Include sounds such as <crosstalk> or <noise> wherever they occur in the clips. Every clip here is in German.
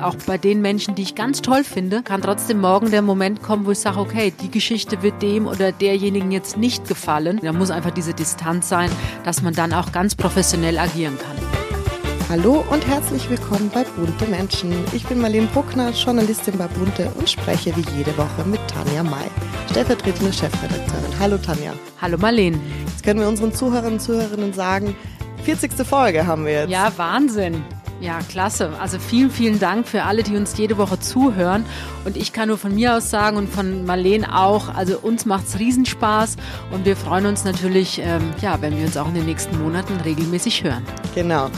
auch bei den Menschen, die ich ganz toll finde, kann trotzdem morgen der Moment kommen, wo ich sage, okay, die Geschichte wird dem oder derjenigen jetzt nicht gefallen. Da muss einfach diese Distanz sein, dass man dann auch ganz professionell agieren kann. Hallo und herzlich willkommen bei Bunte Menschen. Ich bin Marlene Bruckner, Journalistin bei Bunte und spreche wie jede Woche mit Tanja May, stellvertretende Chefredakteurin. Hallo Tanja. Hallo Marlene. Jetzt können wir unseren Zuhörern und Zuhörerinnen sagen, 40. Folge haben wir jetzt. Ja, Wahnsinn. Ja, klasse. Also vielen, vielen Dank für alle, die uns jede Woche zuhören. Und ich kann nur von mir aus sagen und von Marlene auch, also uns macht es Riesenspaß und wir freuen uns natürlich, ähm, ja, wenn wir uns auch in den nächsten Monaten regelmäßig hören. Genau.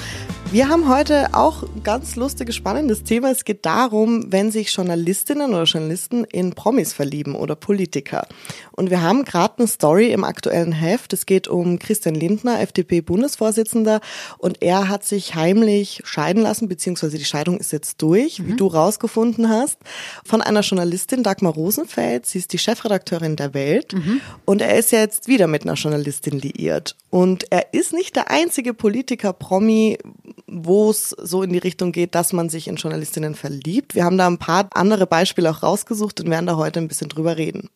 Wir haben heute auch ein ganz lustiges, spannendes Thema. Es geht darum, wenn sich Journalistinnen oder Journalisten in Promis verlieben oder Politiker. Und wir haben gerade eine Story im aktuellen Heft. Es geht um Christian Lindner, FDP-Bundesvorsitzender. Und er hat sich heimlich scheiden lassen, beziehungsweise die Scheidung ist jetzt durch, mhm. wie du rausgefunden hast, von einer Journalistin, Dagmar Rosenfeld. Sie ist die Chefredakteurin der Welt. Mhm. Und er ist ja jetzt wieder mit einer Journalistin liiert. Und er ist nicht der einzige Politiker-Promi, wo es so in die Richtung geht, dass man sich in Journalistinnen verliebt. Wir haben da ein paar andere Beispiele auch rausgesucht und werden da heute ein bisschen drüber reden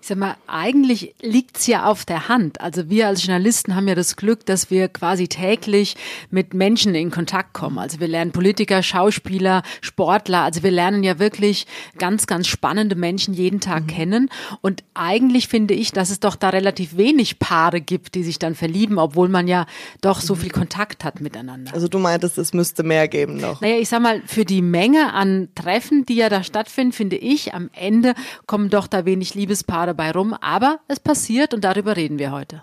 ich sag mal, eigentlich liegt's ja auf der Hand. Also wir als Journalisten haben ja das Glück, dass wir quasi täglich mit Menschen in Kontakt kommen. Also wir lernen Politiker, Schauspieler, Sportler. Also wir lernen ja wirklich ganz, ganz spannende Menschen jeden Tag mhm. kennen. Und eigentlich finde ich, dass es doch da relativ wenig Paare gibt, die sich dann verlieben, obwohl man ja doch so mhm. viel Kontakt hat miteinander. Also du meintest, es müsste mehr geben noch. Naja, ich sag mal, für die Menge an Treffen, die ja da stattfinden, finde ich, am Ende kommen doch da wenig Liebespaare dabei rum, aber es passiert und darüber reden wir heute.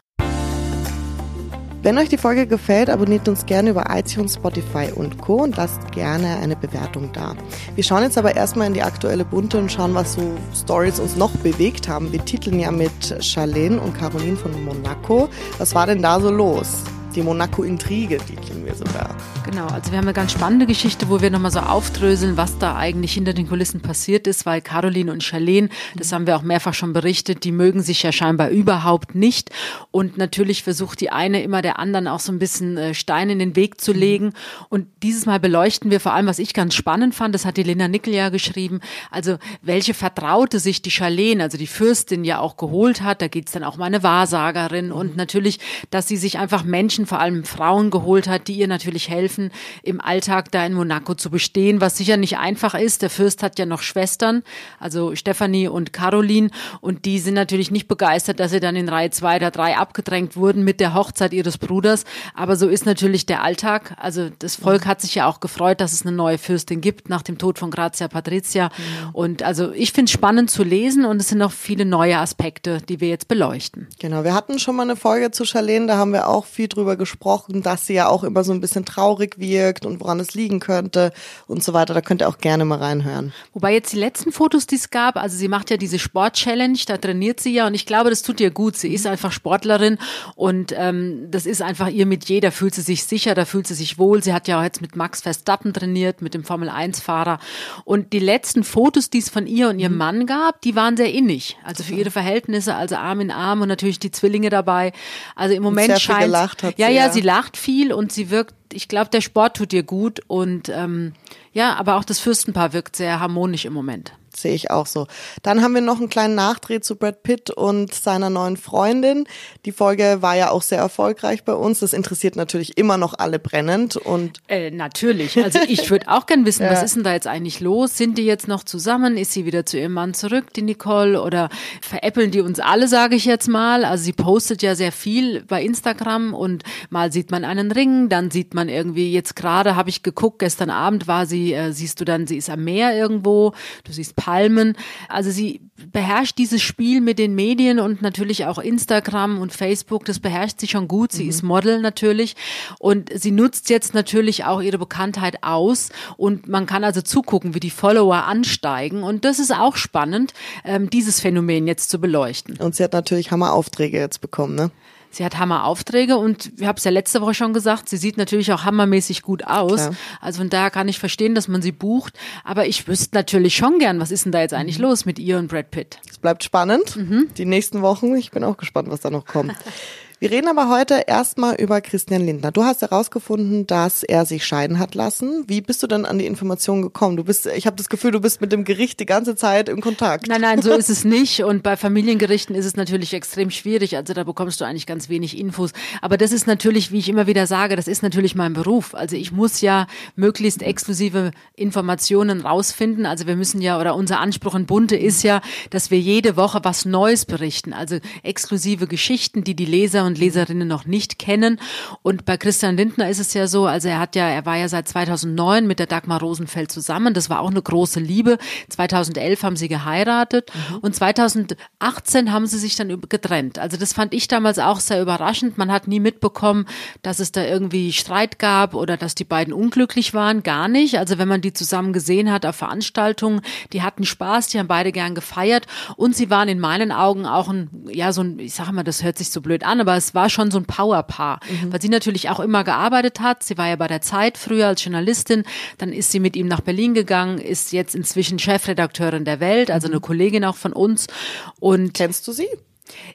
Wenn euch die Folge gefällt, abonniert uns gerne über iTunes, Spotify und Co. und lasst gerne eine Bewertung da. Wir schauen jetzt aber erstmal in die aktuelle Bunte und schauen, was so Stories uns noch bewegt haben. Wir titeln ja mit Charlene und Caroline von Monaco. Was war denn da so los? Die Monaco-Intrige titeln wir sogar. Genau, also wir haben eine ganz spannende Geschichte, wo wir nochmal so aufdröseln, was da eigentlich hinter den Kulissen passiert ist, weil Caroline und Charlene, das haben wir auch mehrfach schon berichtet, die mögen sich ja scheinbar überhaupt nicht. Und natürlich versucht die eine immer der anderen auch so ein bisschen äh, Steine in den Weg zu legen. Und dieses Mal beleuchten wir vor allem, was ich ganz spannend fand, das hat die Lena Nickel ja geschrieben, also welche Vertraute sich die Charlene, also die Fürstin ja auch geholt hat. Da geht's dann auch mal eine Wahrsagerin und natürlich, dass sie sich einfach Menschen vor allem Frauen geholt hat, die ihr natürlich helfen, im Alltag da in Monaco zu bestehen, was sicher nicht einfach ist. Der Fürst hat ja noch Schwestern, also Stephanie und Caroline, und die sind natürlich nicht begeistert, dass sie dann in Reihe zwei oder drei abgedrängt wurden mit der Hochzeit ihres Bruders. Aber so ist natürlich der Alltag. Also das Volk hat sich ja auch gefreut, dass es eine neue Fürstin gibt nach dem Tod von Grazia Patricia. Mhm. Und also ich finde es spannend zu lesen und es sind noch viele neue Aspekte, die wir jetzt beleuchten. Genau, wir hatten schon mal eine Folge zu Charlene, da haben wir auch viel drüber gesprochen, dass sie ja auch immer so ein bisschen traurig wirkt und woran es liegen könnte und so weiter. Da könnt ihr auch gerne mal reinhören. Wobei jetzt die letzten Fotos, die es gab, also sie macht ja diese Sport-Challenge, da trainiert sie ja und ich glaube, das tut ihr gut. Sie ist einfach Sportlerin und ähm, das ist einfach ihr mit jeder fühlt sie sich sicher, da fühlt sie sich wohl. Sie hat ja auch jetzt mit Max Verstappen trainiert, mit dem Formel-1-Fahrer und die letzten Fotos, die es von ihr und ihrem mhm. Mann gab, die waren sehr innig. Also für ihre Verhältnisse, also Arm in Arm und natürlich die Zwillinge dabei. Also im Moment scheint ja, ja, sie lacht viel und sie wirkt, ich glaube, der Sport tut ihr gut und ähm, ja, aber auch das Fürstenpaar wirkt sehr harmonisch im Moment sehe ich auch so. Dann haben wir noch einen kleinen Nachdreh zu Brad Pitt und seiner neuen Freundin. Die Folge war ja auch sehr erfolgreich bei uns. Das interessiert natürlich immer noch alle brennend und äh, natürlich. Also ich würde auch gern wissen, <laughs> ja. was ist denn da jetzt eigentlich los? Sind die jetzt noch zusammen? Ist sie wieder zu ihrem Mann zurück, die Nicole? Oder veräppeln die uns alle, sage ich jetzt mal? Also sie postet ja sehr viel bei Instagram und mal sieht man einen Ring, dann sieht man irgendwie jetzt gerade habe ich geguckt, gestern Abend war sie, äh, siehst du dann, sie ist am Meer irgendwo, du siehst Palmen. Also sie beherrscht dieses Spiel mit den Medien und natürlich auch Instagram und Facebook. Das beherrscht sie schon gut. Sie mhm. ist Model natürlich und sie nutzt jetzt natürlich auch ihre Bekanntheit aus und man kann also zugucken, wie die Follower ansteigen und das ist auch spannend, ähm, dieses Phänomen jetzt zu beleuchten. Und sie hat natürlich Hammeraufträge jetzt bekommen, ne? Sie hat Hammeraufträge und ich habe es ja letzte Woche schon gesagt, sie sieht natürlich auch hammermäßig gut aus. Klar. Also von daher kann ich verstehen, dass man sie bucht. Aber ich wüsste natürlich schon gern, was ist denn da jetzt eigentlich mhm. los mit ihr und Brad Pitt? Es bleibt spannend. Mhm. Die nächsten Wochen. Ich bin auch gespannt, was da noch kommt. <laughs> Wir reden aber heute erstmal über Christian Lindner. Du hast herausgefunden, dass er sich scheiden hat lassen. Wie bist du denn an die Information gekommen? Du bist, ich habe das Gefühl, du bist mit dem Gericht die ganze Zeit im Kontakt. Nein, nein, so ist es <laughs> nicht. Und bei Familiengerichten ist es natürlich extrem schwierig. Also da bekommst du eigentlich ganz wenig Infos. Aber das ist natürlich, wie ich immer wieder sage, das ist natürlich mein Beruf. Also ich muss ja möglichst exklusive Informationen rausfinden. Also wir müssen ja, oder unser Anspruch in Bunte ist ja, dass wir jede Woche was Neues berichten. Also exklusive Geschichten, die die Leser und Leserinnen noch nicht kennen. Und bei Christian Lindner ist es ja so, also er hat ja, er war ja seit 2009 mit der Dagmar Rosenfeld zusammen. Das war auch eine große Liebe. 2011 haben sie geheiratet mhm. und 2018 haben sie sich dann getrennt. Also das fand ich damals auch sehr überraschend. Man hat nie mitbekommen, dass es da irgendwie Streit gab oder dass die beiden unglücklich waren. Gar nicht. Also wenn man die zusammen gesehen hat auf Veranstaltungen, die hatten Spaß, die haben beide gern gefeiert und sie waren in meinen Augen auch ein, ja, so ein, ich sage mal, das hört sich so blöd an, aber es war schon so ein Powerpaar, mhm. weil sie natürlich auch immer gearbeitet hat. Sie war ja bei der Zeit früher als Journalistin, dann ist sie mit ihm nach Berlin gegangen, ist jetzt inzwischen Chefredakteurin der Welt, also eine Kollegin auch von uns. Und kennst du sie?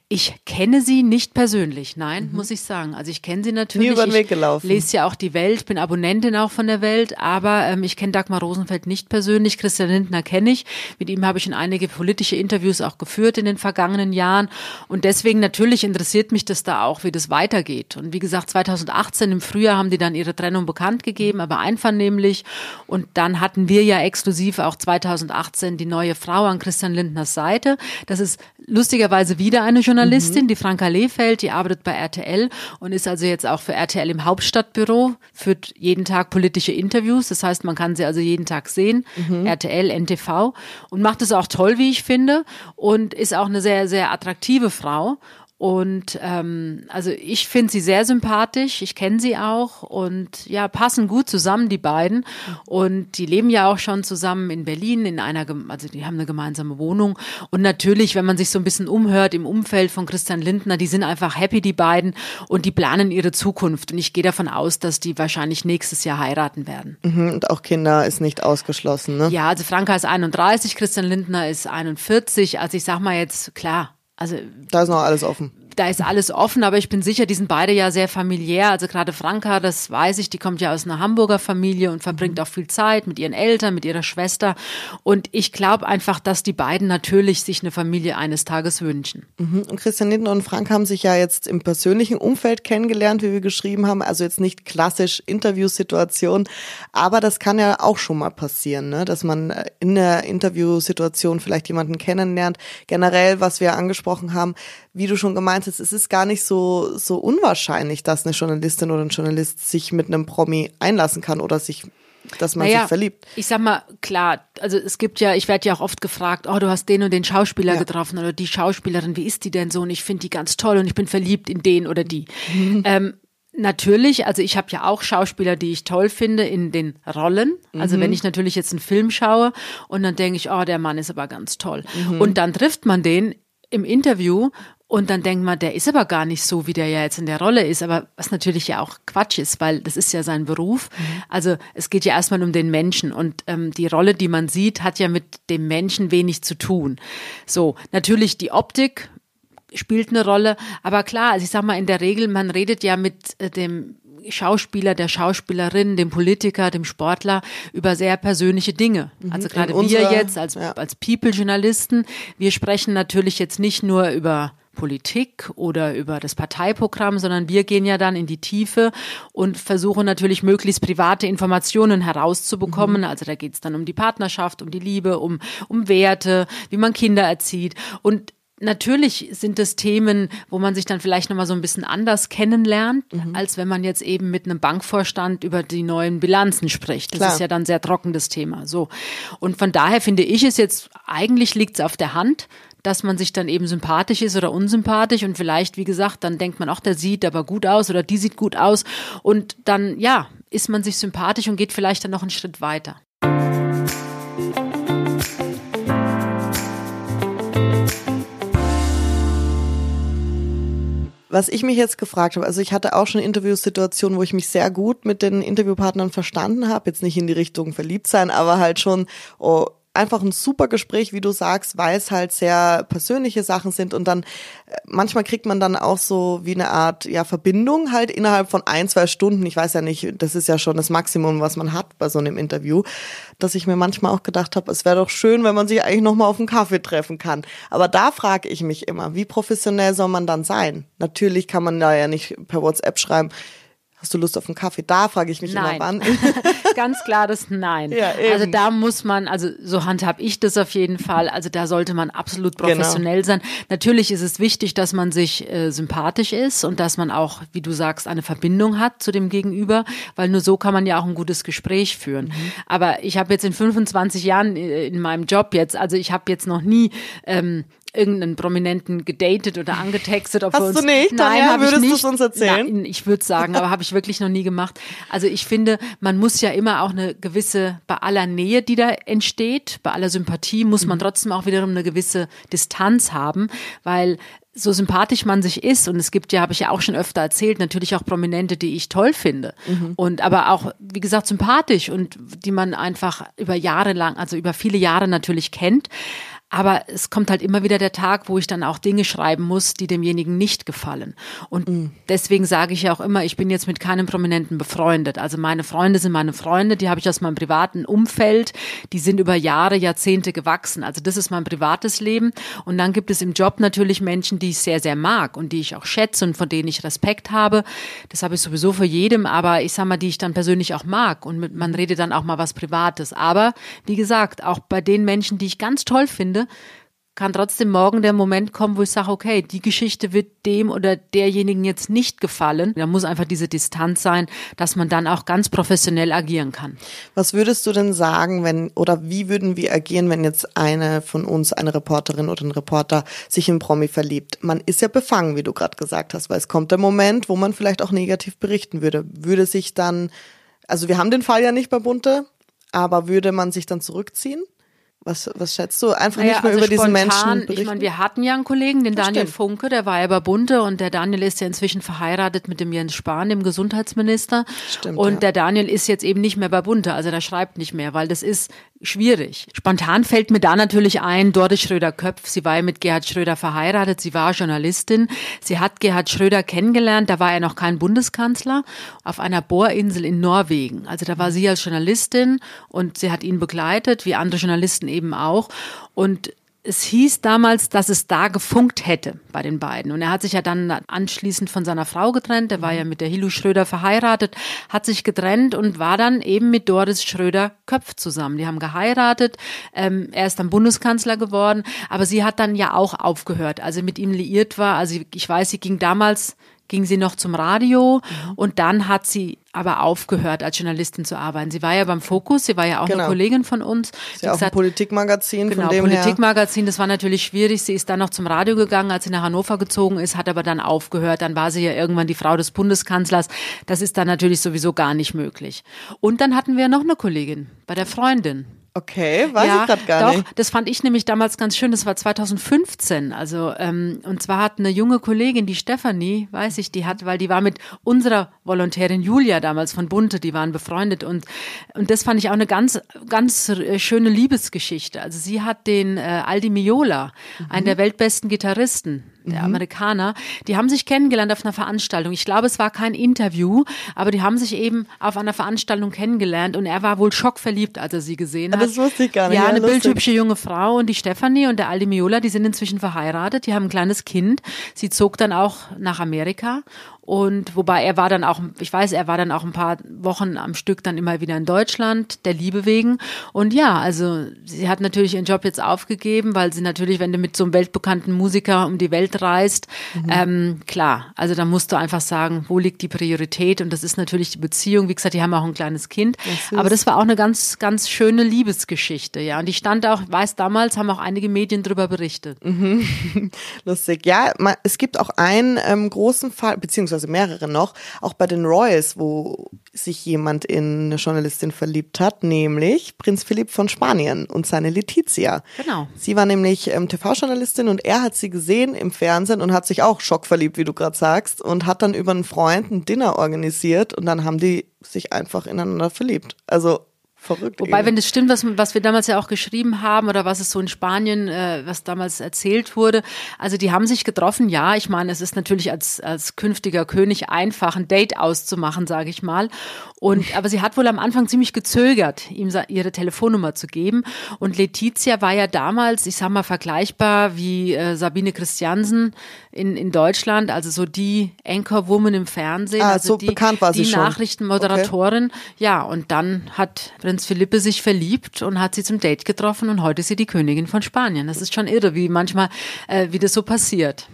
Ich kenne sie nicht persönlich, nein, mhm. muss ich sagen. Also ich kenne sie natürlich. Nie über den Weg gelaufen. Ich lese ja auch die Welt, bin Abonnentin auch von der Welt, aber ähm, ich kenne Dagmar Rosenfeld nicht persönlich. Christian Lindner kenne ich. Mit ihm habe ich schon einige politische Interviews auch geführt in den vergangenen Jahren. Und deswegen natürlich interessiert mich das da auch, wie das weitergeht. Und wie gesagt, 2018 im Frühjahr haben die dann ihre Trennung bekannt gegeben, aber einvernehmlich. Und dann hatten wir ja exklusiv auch 2018 die neue Frau an Christian Lindners Seite. Das ist lustigerweise wieder eine Journalistin, mhm. die Franka Lehfeld, die arbeitet bei RTL und ist also jetzt auch für RTL im Hauptstadtbüro, führt jeden Tag politische Interviews. Das heißt, man kann sie also jeden Tag sehen, mhm. RTL, NTV und macht es auch toll, wie ich finde und ist auch eine sehr, sehr attraktive Frau. Und ähm, also ich finde sie sehr sympathisch, ich kenne sie auch und ja, passen gut zusammen, die beiden. Und die leben ja auch schon zusammen in Berlin, in einer, also die haben eine gemeinsame Wohnung. Und natürlich, wenn man sich so ein bisschen umhört im Umfeld von Christian Lindner, die sind einfach happy, die beiden, und die planen ihre Zukunft. Und ich gehe davon aus, dass die wahrscheinlich nächstes Jahr heiraten werden. Mhm, und auch Kinder ist nicht ausgeschlossen, ne? Ja, also Franka ist 31, Christian Lindner ist 41. Also ich sag mal jetzt, klar, also da ist noch alles offen da ist alles offen, aber ich bin sicher, die sind beide ja sehr familiär. Also gerade Franka, das weiß ich, die kommt ja aus einer Hamburger Familie und verbringt auch viel Zeit mit ihren Eltern, mit ihrer Schwester. Und ich glaube einfach, dass die beiden natürlich sich eine Familie eines Tages wünschen. Mhm. Und Christian Lindner und Frank haben sich ja jetzt im persönlichen Umfeld kennengelernt, wie wir geschrieben haben. Also jetzt nicht klassisch Interviewsituation, aber das kann ja auch schon mal passieren, ne? dass man äh, in der Interviewsituation vielleicht jemanden kennenlernt. Generell, was wir angesprochen haben, wie du schon gemeint hast, es ist gar nicht so, so unwahrscheinlich, dass eine Journalistin oder ein Journalist sich mit einem Promi einlassen kann oder sich dass man naja, sich verliebt. Ich sag mal, klar, also es gibt ja, ich werde ja auch oft gefragt, oh, du hast den und den Schauspieler ja. getroffen oder die Schauspielerin, wie ist die denn so? Und ich finde die ganz toll und ich bin verliebt in den oder die. Mhm. Ähm, Natürlich, also ich habe ja auch Schauspieler, die ich toll finde in den Rollen. Also mhm. wenn ich natürlich jetzt einen Film schaue und dann denke ich, oh, der Mann ist aber ganz toll. Mhm. Und dann trifft man den im Interview und dann denkt man, der ist aber gar nicht so, wie der ja jetzt in der Rolle ist. Aber was natürlich ja auch Quatsch ist, weil das ist ja sein Beruf. Mhm. Also es geht ja erstmal um den Menschen. Und ähm, die Rolle, die man sieht, hat ja mit dem Menschen wenig zu tun. So, natürlich die Optik spielt eine Rolle. Aber klar, also ich sag mal, in der Regel, man redet ja mit äh, dem Schauspieler, der Schauspielerin, dem Politiker, dem Sportler über sehr persönliche Dinge. Mhm. Also gerade wir jetzt als, ja. als People-Journalisten, wir sprechen natürlich jetzt nicht nur über Politik oder über das Parteiprogramm, sondern wir gehen ja dann in die Tiefe und versuchen natürlich möglichst private Informationen herauszubekommen. Mhm. Also da geht es dann um die Partnerschaft, um die Liebe, um, um Werte, wie man Kinder erzieht. Und Natürlich sind es Themen, wo man sich dann vielleicht nochmal so ein bisschen anders kennenlernt, mhm. als wenn man jetzt eben mit einem Bankvorstand über die neuen Bilanzen spricht. Das Klar. ist ja dann sehr trockenes Thema. So. Und von daher finde ich es jetzt, eigentlich liegt es auf der Hand, dass man sich dann eben sympathisch ist oder unsympathisch. Und vielleicht, wie gesagt, dann denkt man, auch der sieht aber gut aus oder die sieht gut aus. Und dann, ja, ist man sich sympathisch und geht vielleicht dann noch einen Schritt weiter. Was ich mich jetzt gefragt habe, also ich hatte auch schon Interviewsituationen, wo ich mich sehr gut mit den Interviewpartnern verstanden habe, jetzt nicht in die Richtung verliebt sein, aber halt schon, oh, einfach ein super Gespräch, wie du sagst, weil es halt sehr persönliche Sachen sind und dann äh, manchmal kriegt man dann auch so wie eine Art ja Verbindung halt innerhalb von ein, zwei Stunden. Ich weiß ja nicht, das ist ja schon das Maximum, was man hat bei so einem Interview, dass ich mir manchmal auch gedacht habe, es wäre doch schön, wenn man sich eigentlich noch mal auf einen Kaffee treffen kann. Aber da frage ich mich immer, wie professionell soll man dann sein? Natürlich kann man da ja nicht per WhatsApp schreiben, Hast du Lust auf einen Kaffee? Da frage ich mich nein. immer wann. <laughs> Ganz klar das Nein. Ja, also da muss man, also so handhab ich das auf jeden Fall. Also da sollte man absolut genau. professionell genau. sein. Natürlich ist es wichtig, dass man sich äh, sympathisch ist und dass man auch, wie du sagst, eine Verbindung hat zu dem Gegenüber, weil nur so kann man ja auch ein gutes Gespräch führen. Mhm. Aber ich habe jetzt in 25 Jahren äh, in meinem Job jetzt, also ich habe jetzt noch nie ähm, irgendeinen Prominenten gedatet oder angetextet. Ob Hast uns, du nicht? Nein, nicht. Würdest du uns erzählen? Nein, ich würde sagen, aber habe ich wirklich noch nie gemacht. Also ich finde, man muss ja immer auch eine gewisse, bei aller Nähe, die da entsteht, bei aller Sympathie, muss man mhm. trotzdem auch wiederum eine gewisse Distanz haben, weil so sympathisch man sich ist, und es gibt ja, habe ich ja auch schon öfter erzählt, natürlich auch Prominente, die ich toll finde. Mhm. Und aber auch, wie gesagt, sympathisch und die man einfach über Jahre lang, also über viele Jahre natürlich kennt. Aber es kommt halt immer wieder der Tag, wo ich dann auch Dinge schreiben muss, die demjenigen nicht gefallen. Und mhm. deswegen sage ich ja auch immer, ich bin jetzt mit keinem Prominenten befreundet. Also meine Freunde sind meine Freunde, die habe ich aus meinem privaten Umfeld, die sind über Jahre, Jahrzehnte gewachsen. Also das ist mein privates Leben. Und dann gibt es im Job natürlich Menschen, die ich sehr, sehr mag und die ich auch schätze und von denen ich Respekt habe. Das habe ich sowieso für jedem, aber ich sag mal, die ich dann persönlich auch mag. Und mit, man redet dann auch mal was Privates. Aber wie gesagt, auch bei den Menschen, die ich ganz toll finde, kann trotzdem morgen der Moment kommen, wo ich sage, okay, die Geschichte wird dem oder derjenigen jetzt nicht gefallen. Da muss einfach diese Distanz sein, dass man dann auch ganz professionell agieren kann. Was würdest du denn sagen, wenn oder wie würden wir agieren, wenn jetzt eine von uns, eine Reporterin oder ein Reporter sich in Promi verliebt? Man ist ja befangen, wie du gerade gesagt hast, weil es kommt der Moment, wo man vielleicht auch negativ berichten würde. Würde sich dann, also wir haben den Fall ja nicht bei Bunte, aber würde man sich dann zurückziehen? Was, was schätzt du? Einfach naja, nicht mehr also über diesen Menschen berichten? Ich meine, wir hatten ja einen Kollegen, den das Daniel stimmt. Funke, der war ja bei Bunte und der Daniel ist ja inzwischen verheiratet mit dem Jens Spahn, dem Gesundheitsminister. Stimmt, und ja. der Daniel ist jetzt eben nicht mehr bei Bunte, also der schreibt nicht mehr, weil das ist schwierig. Spontan fällt mir da natürlich ein, Doris Schröder-Köpf, sie war ja mit Gerhard Schröder verheiratet, sie war Journalistin. Sie hat Gerhard Schröder kennengelernt, da war er noch kein Bundeskanzler, auf einer Bohrinsel in Norwegen. Also da war sie als Journalistin und sie hat ihn begleitet, wie andere Journalisten eben auch. Und es hieß damals, dass es da gefunkt hätte bei den beiden. Und er hat sich ja dann anschließend von seiner Frau getrennt. Er war ja mit der Hilu Schröder verheiratet, hat sich getrennt und war dann eben mit Doris Schröder-Köpf zusammen. Die haben geheiratet. Ähm, er ist dann Bundeskanzler geworden. Aber sie hat dann ja auch aufgehört, als sie mit ihm liiert war. Also ich weiß, sie ging damals ging sie noch zum Radio mhm. und dann hat sie aber aufgehört, als Journalistin zu arbeiten. Sie war ja beim Fokus, sie war ja auch genau. eine Kollegin von uns. Sie ist ja auch ein Politikmagazin. Genau, von dem Politikmagazin, das war natürlich schwierig. Sie ist dann noch zum Radio gegangen, als sie nach Hannover gezogen ist, hat aber dann aufgehört. Dann war sie ja irgendwann die Frau des Bundeskanzlers. Das ist dann natürlich sowieso gar nicht möglich. Und dann hatten wir noch eine Kollegin bei der Freundin. Okay, weiß ja, ich gerade gar doch, nicht. Das fand ich nämlich damals ganz schön. Das war 2015. Also ähm, und zwar hat eine junge Kollegin, die Stefanie, weiß ich, die hat, weil die war mit unserer Volontärin Julia damals von Bunte, die waren befreundet und und das fand ich auch eine ganz ganz äh, schöne Liebesgeschichte. Also sie hat den äh, Aldi Miola, mhm. einen der weltbesten Gitarristen, der mhm. Amerikaner, die haben sich kennengelernt auf einer Veranstaltung. Ich glaube, es war kein Interview, aber die haben sich eben auf einer Veranstaltung kennengelernt und er war wohl schockverliebt, als er sie gesehen hat. Das wusste ich gar nicht. Ja, eine lustig. bildhübsche junge Frau und die Stefanie und der Aldi Miola, die sind inzwischen verheiratet, die haben ein kleines Kind. Sie zog dann auch nach Amerika und wobei er war dann auch, ich weiß, er war dann auch ein paar Wochen am Stück dann immer wieder in Deutschland, der Liebe wegen. Und ja, also sie hat natürlich ihren Job jetzt aufgegeben, weil sie natürlich, wenn du mit so einem weltbekannten Musiker um die Welt reist, mhm. ähm, klar, also da musst du einfach sagen, wo liegt die Priorität? Und das ist natürlich die Beziehung. Wie gesagt, die haben auch ein kleines Kind. Das Aber das war auch eine ganz, ganz schöne Liebesgeschichte, ja. Und die stand auch, weiß damals, haben auch einige Medien darüber berichtet. Mhm. <laughs> Lustig. Ja, es gibt auch einen ähm, großen Fall, beziehungsweise beziehungsweise mehrere noch, auch bei den Royals, wo sich jemand in eine Journalistin verliebt hat, nämlich Prinz Philipp von Spanien und seine Letizia. Genau. Sie war nämlich ähm, TV-Journalistin und er hat sie gesehen im Fernsehen und hat sich auch schockverliebt, wie du gerade sagst, und hat dann über einen Freund ein Dinner organisiert und dann haben die sich einfach ineinander verliebt. Also Verrückt. Wobei, eben. wenn das stimmt, was, was wir damals ja auch geschrieben haben oder was es so in Spanien, äh, was damals erzählt wurde, also die haben sich getroffen, ja, ich meine, es ist natürlich als, als künftiger König einfach, ein Date auszumachen, sage ich mal. Und, aber sie hat wohl am Anfang ziemlich gezögert, ihm ihre Telefonnummer zu geben. Und Letizia war ja damals, ich sag mal, vergleichbar wie äh, Sabine Christiansen in, in Deutschland, also so die Anchorwoman im Fernsehen, Ah, also so die, bekannt war sie die schon. Nachrichtenmoderatorin. Ja, und dann hat Prinz Philippe sich verliebt und hat sie zum Date getroffen und heute ist sie die Königin von Spanien. Das ist schon irre, wie manchmal, äh, wie das so passiert.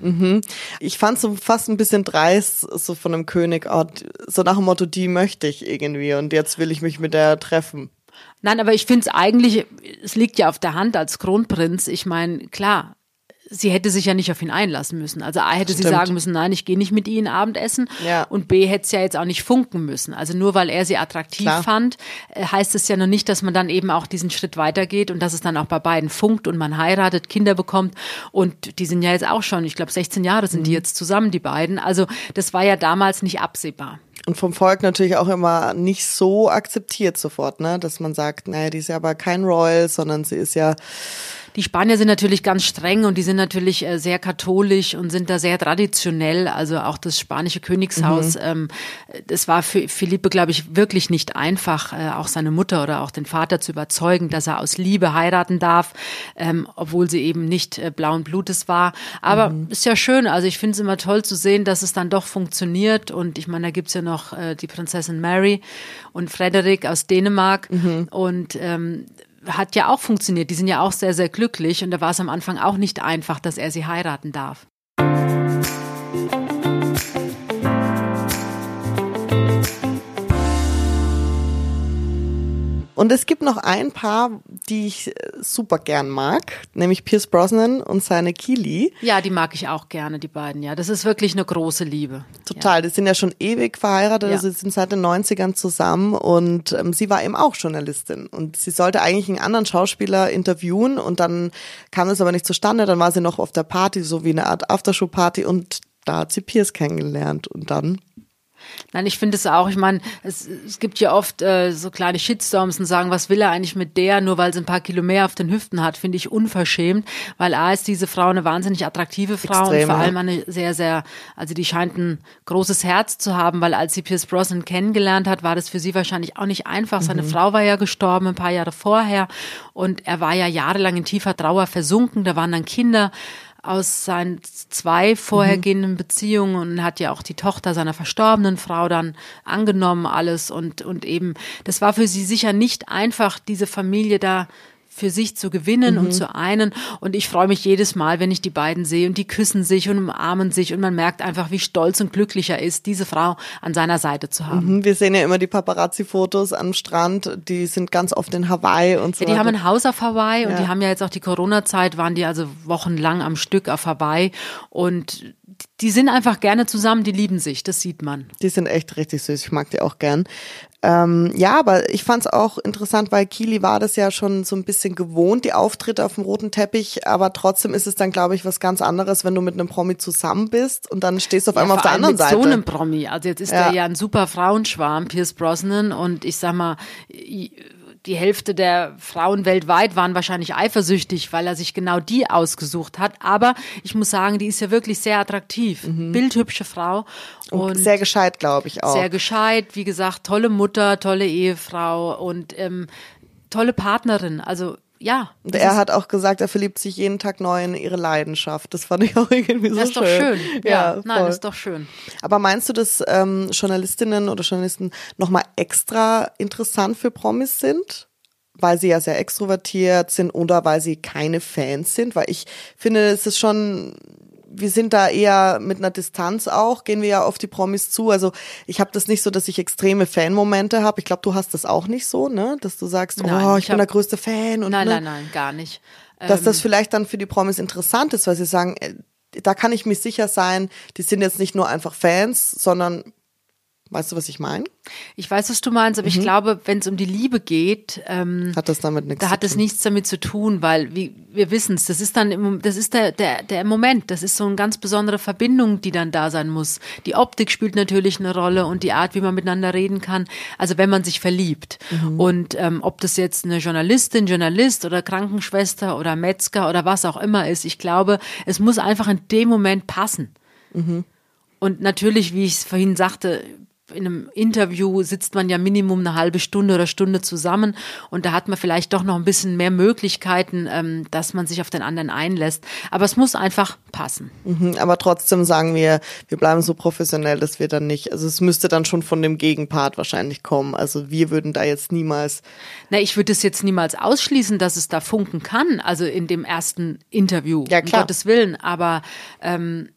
Ich fand so fast ein bisschen dreist, so von einem König, oh, so nach dem Motto, die möchte ich irgendwie und jetzt will ich mich mit der treffen. Nein, aber ich finde es eigentlich, es liegt ja auf der Hand als Kronprinz. Ich meine, klar, sie hätte sich ja nicht auf ihn einlassen müssen. Also A hätte sie Stimmt. sagen müssen, nein, ich gehe nicht mit Ihnen Abendessen. Ja. Und B hätte es ja jetzt auch nicht funken müssen. Also nur weil er sie attraktiv Klar. fand, äh, heißt es ja noch nicht, dass man dann eben auch diesen Schritt weitergeht und dass es dann auch bei beiden funkt und man heiratet, Kinder bekommt. Und die sind ja jetzt auch schon, ich glaube, 16 Jahre sind Mhm. die jetzt zusammen, die beiden. Also das war ja damals nicht absehbar. Und vom Volk natürlich auch immer nicht so akzeptiert sofort, ne? Dass man sagt, naja, die ist ja aber kein Royal, sondern sie ist ja Die Spanier sind natürlich ganz streng und die sind natürlich äh, sehr katholisch und sind da sehr traditionell. Also auch das spanische Königshaus, ähm, das war für Philippe, glaube ich, wirklich nicht einfach, äh, auch seine Mutter oder auch den Vater zu überzeugen, dass er aus Liebe heiraten darf, ähm, obwohl sie eben nicht äh, blauen Blutes war. Aber ist ja schön. Also ich finde es immer toll zu sehen, dass es dann doch funktioniert. Und ich meine, da gibt's ja noch äh, die Prinzessin Mary und Frederik aus Dänemark. Und ähm, hat ja auch funktioniert. Die sind ja auch sehr, sehr glücklich und da war es am Anfang auch nicht einfach, dass er sie heiraten darf. Und es gibt noch ein Paar, die ich äh, super gern mag, nämlich Pierce Brosnan und seine Kili. Ja, die mag ich auch gerne, die beiden. Ja, das ist wirklich eine große Liebe. Total, die sind ja schon ewig verheiratet, Ja. also sie sind seit den 90ern zusammen und ähm, sie war eben auch Journalistin und sie sollte eigentlich einen anderen Schauspieler interviewen und dann kam es aber nicht zustande, dann war sie noch auf der Party, so wie eine Art Aftershow-Party und da hat sie Pierce kennengelernt und dann Nein, ich finde es auch, ich meine, es, es gibt ja oft äh, so kleine Shitstorms und sagen, was will er eigentlich mit der, nur weil sie ein paar Kilo mehr auf den Hüften hat, finde ich unverschämt, weil A ist diese Frau eine wahnsinnig attraktive Frau Extrem, und vor allem eine sehr, sehr, also die scheint ein großes Herz zu haben, weil als sie Pierce Brosnan kennengelernt hat, war das für sie wahrscheinlich auch nicht einfach. Seine Frau war ja gestorben ein paar Jahre vorher und er war ja jahrelang in tiefer Trauer versunken, da waren dann Kinder aus seinen zwei vorhergehenden Beziehungen und hat ja auch die Tochter seiner verstorbenen Frau dann angenommen alles. Und, und eben, das war für sie sicher nicht einfach, diese Familie da für sich zu gewinnen und zu einen. Und ich freue mich jedes Mal, wenn ich die beiden sehe und die küssen sich und umarmen sich und man merkt einfach, wie stolz und glücklich er ist, diese Frau an seiner Seite zu haben. Hm, Wir sehen ja immer die Paparazzi-Fotos am Strand, die sind ganz oft in Hawaii und so Ja, die haben ein Haus auf Hawaii und Ja. die haben ja jetzt auch die Corona-Zeit, waren die also wochenlang am Stück auf Hawaii und die sind einfach gerne zusammen, die lieben sich, das sieht man. Die sind echt richtig süß. Ich mag die auch gern. Ähm, ja, aber ich fand es auch interessant, weil Kili war das ja schon so ein bisschen gewohnt, die Auftritte auf dem roten Teppich, aber trotzdem ist es dann, glaube ich, was ganz anderes, wenn du mit einem Promi zusammen bist und dann stehst du auf einmal auf der anderen mit Seite. so einem Promi. Also jetzt ist Ja. er ja ein super Frauenschwarm, Pierce Brosnan. Und ich sag mal, die Hälfte der Frauen weltweit waren wahrscheinlich eifersüchtig, weil er sich genau die ausgesucht hat. Aber ich muss sagen, die ist ja wirklich sehr attraktiv. Bildhübsche Frau. und Und sehr gescheit, glaube ich auch. sehr gescheit, wie gesagt, tolle Mutter, tolle Ehefrau und ähm, tolle Partnerin. Also ja. und er hat auch gesagt, er verliebt sich jeden Tag neu in ihre Leidenschaft. Das fand ich auch irgendwie so das ist doch schön. schön. Ja, nein, ist doch schön. Aber meinst du, dass ähm, Journalistinnen oder Journalisten nochmal extra interessant für Promis sind? Weil sie ja sehr extrovertiert sind oder weil sie keine Fans sind? Weil ich finde, es ist schon, wir sind da eher mit einer Distanz auch, gehen wir ja auf die Promis zu. Also ich habe das nicht so, dass ich extreme Fanmomente habe. Ich glaube, du hast das auch nicht so, ne? Dass du sagst, Nein, oh, ich ich, bin hab- der größte Fan. Und, Nein, ne? nein, nein, gar nicht. dass Ähm, das vielleicht dann für die Promis interessant ist, weil sie sagen, äh, da kann ich mir sicher sein, die sind jetzt nicht nur einfach Fans, sondern Weißt du, was ich meine? Ich weiß, was du meinst, aber mhm. ich glaube, wenn es um die Liebe geht, ähm, hat das damit nichts da hat es nichts damit zu tun, weil wie, wir wissen es, das ist dann im, das ist der, der, der Moment, das ist so eine ganz besondere Verbindung, die dann da sein muss. Die Optik spielt natürlich eine Rolle und die Art, wie man miteinander reden kann. Also wenn man sich verliebt mhm. und ähm, ob das jetzt eine Journalistin, Journalist oder Krankenschwester oder Metzger oder was auch immer ist, ich glaube, es muss einfach in dem Moment passen. Mhm. Und natürlich, wie ich es vorhin sagte, in einem Interview sitzt man ja Minimum eine halbe Stunde oder Stunde zusammen und da hat man vielleicht doch noch ein bisschen mehr Möglichkeiten, ähm, dass man sich auf den anderen einlässt. Aber es muss einfach passen. Mhm, aber trotzdem sagen wir, wir bleiben so professionell, dass wir dann nicht, also es müsste dann schon von dem Gegenpart wahrscheinlich kommen. Also wir würden da jetzt niemals. Na, ich würde es jetzt niemals ausschließen, dass es da funken kann, also in dem ersten Interview. Ja, klar. Um Gottes Willen. Aber ähm,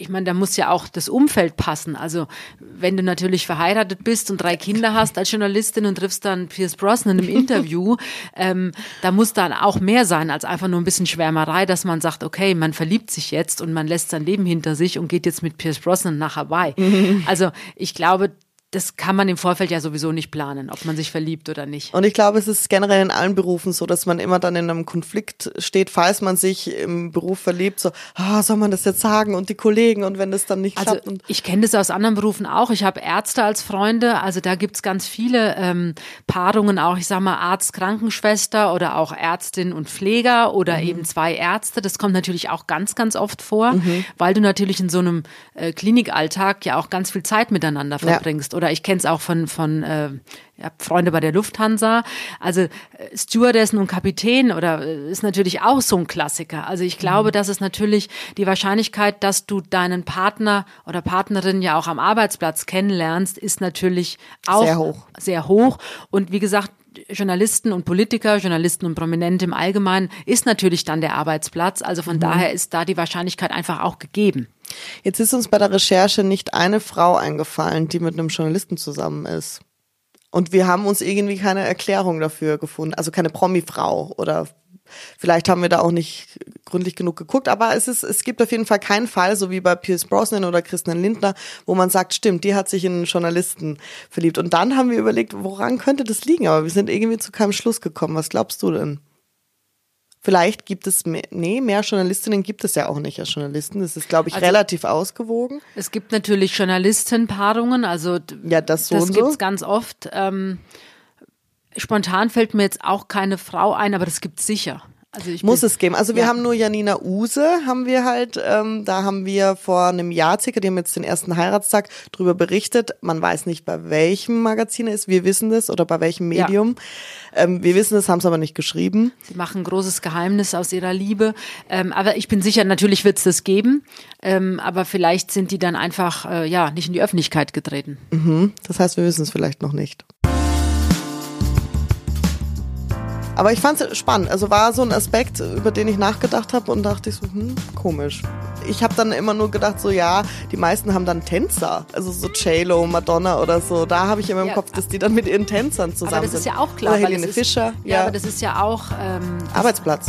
ich meine, da muss ja auch das Umfeld passen. Also wenn du natürlich verheiratet bist und drei Kinder hast als Journalistin und triffst dann Pierce Brosnan im Interview, <laughs> ähm, da muss dann auch mehr sein als einfach nur ein bisschen Schwärmerei, dass man sagt, okay, man verliebt sich jetzt und man lässt sein Leben hinter sich und geht jetzt mit Pierce Brosnan nach Hawaii. <laughs> Also ich glaube, das kann man im Vorfeld ja sowieso nicht planen, ob man sich verliebt oder nicht. Und ich glaube, es ist generell in allen Berufen so, dass man immer dann in einem Konflikt steht, falls man sich im Beruf verliebt, so, ah, soll man das jetzt sagen und die Kollegen und wenn das dann nicht also, klappt. ich kenne das aus anderen Berufen auch. Ich habe Ärzte als Freunde, also da gibt's ganz viele ähm, Paarungen auch, ich sag mal Arzt, Krankenschwester oder auch Ärztin und Pfleger oder mhm. eben zwei Ärzte. Das kommt natürlich auch ganz, ganz oft vor, mhm. weil du natürlich in so einem äh, Klinikalltag ja auch ganz viel Zeit miteinander verbringst. Ja oder ich kenne es auch von, von äh, ja, Freunde bei der Lufthansa. Also äh, Stewardessen und Kapitän oder äh, ist natürlich auch so ein Klassiker. Also ich glaube, mhm. dass es natürlich die Wahrscheinlichkeit, dass du deinen Partner oder Partnerin ja auch am Arbeitsplatz kennenlernst, ist natürlich auch sehr hoch. Sehr hoch. Und wie gesagt, Journalisten und Politiker, Journalisten und Prominente im Allgemeinen ist natürlich dann der Arbeitsplatz. Also von mhm. daher ist da die Wahrscheinlichkeit einfach auch gegeben. Jetzt ist uns bei der Recherche nicht eine Frau eingefallen, die mit einem Journalisten zusammen ist. Und wir haben uns irgendwie keine Erklärung dafür gefunden. Also keine Promi-Frau oder vielleicht haben wir da auch nicht gründlich genug geguckt. Aber es ist, es gibt auf jeden Fall keinen Fall, so wie bei Pierce Brosnan oder Christian Lindner, wo man sagt, stimmt, die hat sich in einen Journalisten verliebt. Und dann haben wir überlegt, woran könnte das liegen? Aber wir sind irgendwie zu keinem Schluss gekommen. Was glaubst du denn? Vielleicht gibt es mehr, nee, mehr Journalistinnen gibt es ja auch nicht als Journalisten. Das ist, glaube ich, also, relativ ausgewogen. Es gibt natürlich Journalistenpaarungen, also ja, das, so das gibt es so. ganz oft. Ähm, spontan fällt mir jetzt auch keine Frau ein, aber das gibt es sicher. Also ich Muss es geben. Also wir ja. haben nur Janina Use, haben wir halt, ähm, da haben wir vor einem Jahr circa, die haben jetzt den ersten Heiratstag drüber berichtet. Man weiß nicht, bei welchem Magazin es ist, wir wissen das, oder bei welchem Medium. Ja. Ähm, wir wissen es, haben es aber nicht geschrieben. Sie machen ein großes Geheimnis aus ihrer Liebe. Ähm, aber ich bin sicher, natürlich wird es das geben. Ähm, aber vielleicht sind die dann einfach, äh, ja, nicht in die Öffentlichkeit getreten. Mhm. Das heißt, wir wissen es vielleicht noch nicht. Aber ich fand es spannend. Also war so ein Aspekt, über den ich nachgedacht habe und dachte ich so, hm, komisch. Ich habe dann immer nur gedacht, so ja, die meisten haben dann Tänzer. Also so J-Lo, Madonna oder so. Da habe ich immer im ja, Kopf, dass die dann mit ihren Tänzern zusammen aber das sind. ist ja auch klar. Oder Helene Fischer. Ja, ja, aber das ist ja auch... Ähm, Arbeitsplatz.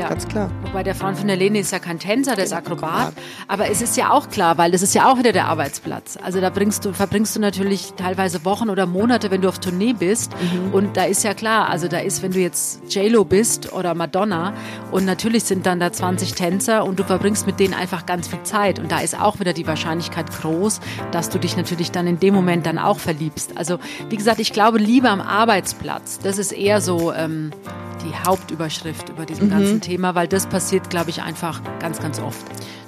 Ja. Ganz klar. Wobei der Freund von der Lene ist ja kein Tänzer, der ist Akrobat. Aber es ist ja auch klar, weil das ist ja auch wieder der Arbeitsplatz. Also da bringst du, verbringst du natürlich teilweise Wochen oder Monate, wenn du auf Tournee bist. Mhm. Und da ist ja klar, also da ist, wenn du jetzt J-Lo bist oder Madonna und natürlich sind dann da 20 Tänzer und du verbringst mit denen einfach ganz viel Zeit. Und da ist auch wieder die Wahrscheinlichkeit groß, dass du dich natürlich dann in dem Moment dann auch verliebst. Also wie gesagt, ich glaube, Liebe am Arbeitsplatz, das ist eher so ähm, die Hauptüberschrift über diesem mhm. ganzen Thema, weil das passiert, glaube ich, einfach ganz, ganz oft.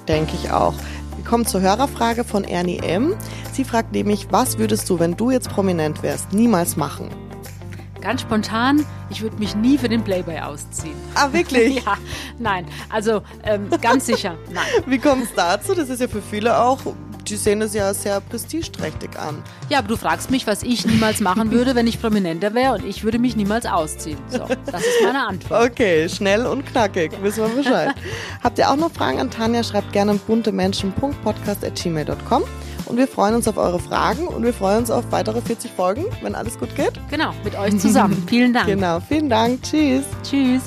Denke ich auch. Wir kommen zur Hörerfrage von Ernie M. Sie fragt nämlich, was würdest du, wenn du jetzt prominent wärst, niemals machen? Ganz spontan, ich würde mich nie für den Playboy ausziehen. Ah, wirklich? <laughs> ja, nein. Also ähm, ganz sicher, nein. Wie kommt es dazu? Das ist ja für viele auch die sehen es ja sehr prestigeträchtig an. Ja, aber du fragst mich, was ich niemals machen würde, wenn ich prominenter wäre und ich würde mich niemals ausziehen. So, das ist meine Antwort. Okay, schnell und knackig, wissen wir Bescheid. <laughs> Habt ihr auch noch Fragen an Tanja? Schreibt gerne an buntemenschen.podcast.gmail.com und wir freuen uns auf eure Fragen und wir freuen uns auf weitere 40 Folgen, wenn alles gut geht. Genau, mit euch zusammen. <laughs> vielen Dank. Genau, vielen Dank. Tschüss. Tschüss.